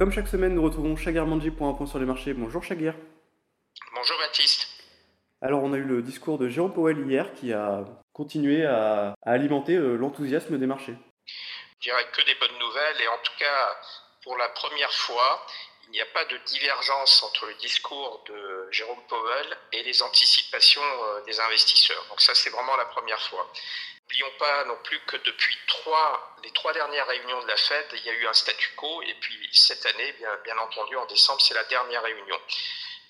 Comme chaque semaine, nous retrouvons Shagir Manji pour un point sur les marchés. Bonjour Shagir. Bonjour Baptiste. Alors on a eu le discours de Jérôme Powell hier qui a continué à, alimenter euh, l'enthousiasme des marchés. Je dirais que des bonnes nouvelles et en tout cas pour la première fois, il n'y a pas de divergence entre le discours de Jérôme Powell et les anticipations euh, des investisseurs. Donc ça c'est vraiment la première fois. N'oublions pas non plus que depuis les trois dernières réunions de la Fed, il y a eu un statu quo et puis cette année, bien, bien entendu, en décembre, c'est la dernière réunion.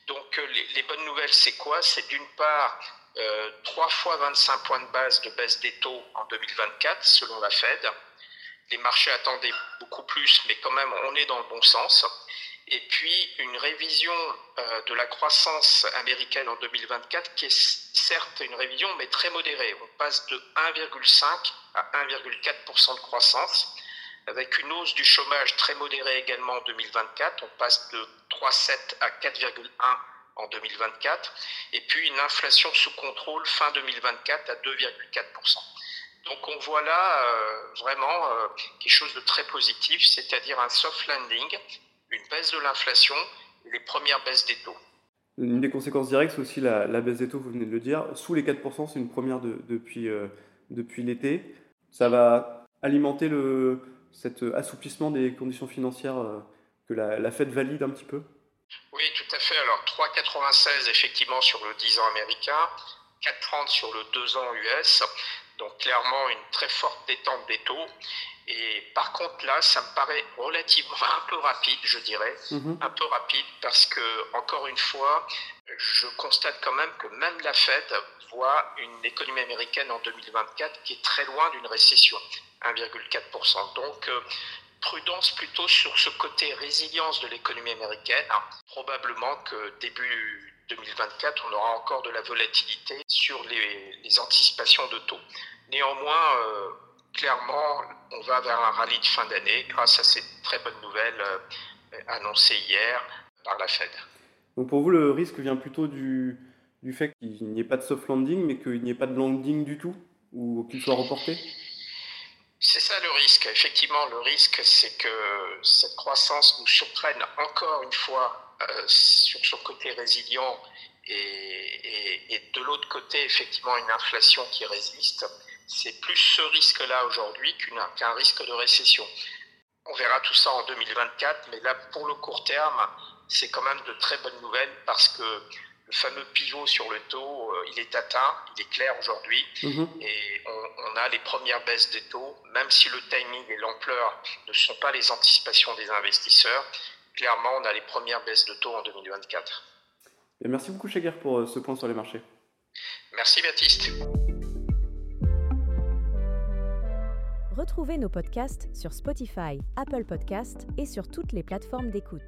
Donc euh, les, bonnes nouvelles, c'est quoi? C'est d'une part euh, 3 fois 25 points de base de baisse des taux en 2024 selon la Fed. Les marchés attendaient beaucoup plus, mais quand même on est dans le bon sens. Et puis une révision euh, de la croissance américaine en 2024 qui est certes une révision mais très modérée. On passe de 1,5 à 1,4% de croissance avec une hausse du chômage très modérée également en 2024. On passe de 3,7 à 4,1 en 2024, et puis une inflation sous contrôle fin 2024 à 2,4%. Donc on voit là euh, vraiment euh, quelque chose de très positif, c'est-à-dire un soft landing, une baisse de l'inflation les premières baisses des taux. Une des conséquences directes, c'est aussi la, baisse des taux, vous venez de le dire. Sous les 4%, c'est une première depuis, euh, depuis l'été. Ça va alimenter le, cet assouplissement des conditions financières que la, Fed valide un petit peu? Oui, tout à fait. Alors 3,96 effectivement sur le 10 ans américain, 4,30 sur le 2 ans US. Donc clairement une très forte détente des taux. Et par contre là, ça me paraît relativement un peu rapide, je dirais, mhm. un peu rapide parce que encore une fois, je constate quand même que même la Fed voit une économie américaine en 2024 qui est très loin d'une récession. 1,4%. Donc, euh, prudence plutôt sur ce côté résilience de l'économie américaine. Probablement que début 2024, on aura encore de la volatilité sur les, anticipations de taux. Néanmoins, euh, clairement, on va vers un rallye de fin d'année grâce à ces très bonnes nouvelles euh, annoncées hier par la Fed. Donc pour vous, le risque vient plutôt du, du fait qu'il n'y ait pas de soft landing, mais qu'il n'y ait pas de landing du tout, ou qu'il soit reporté? C'est ça le risque. Effectivement, le risque, c'est que cette croissance nous surprenne encore une fois euh, sur son côté résilient et, de l'autre côté, effectivement, une inflation qui résiste. C'est plus ce risque-là aujourd'hui qu'un risque de récession. On verra tout ça en 2024, mais là, pour le court terme, c'est quand même de très bonnes nouvelles parce que le fameux pivot sur le taux, euh, il est atteint, il est clair aujourd'hui, mhm. et on, a les premières baisses des taux, même si le timing et l'ampleur ne sont pas les anticipations des investisseurs, clairement on a les premières baisses de taux en 2024. Et merci beaucoup Chaguer pour euh, ce point sur les marchés. Merci Baptiste. Retrouvez nos podcasts sur Spotify, Apple Podcasts et sur toutes les plateformes d'écoute.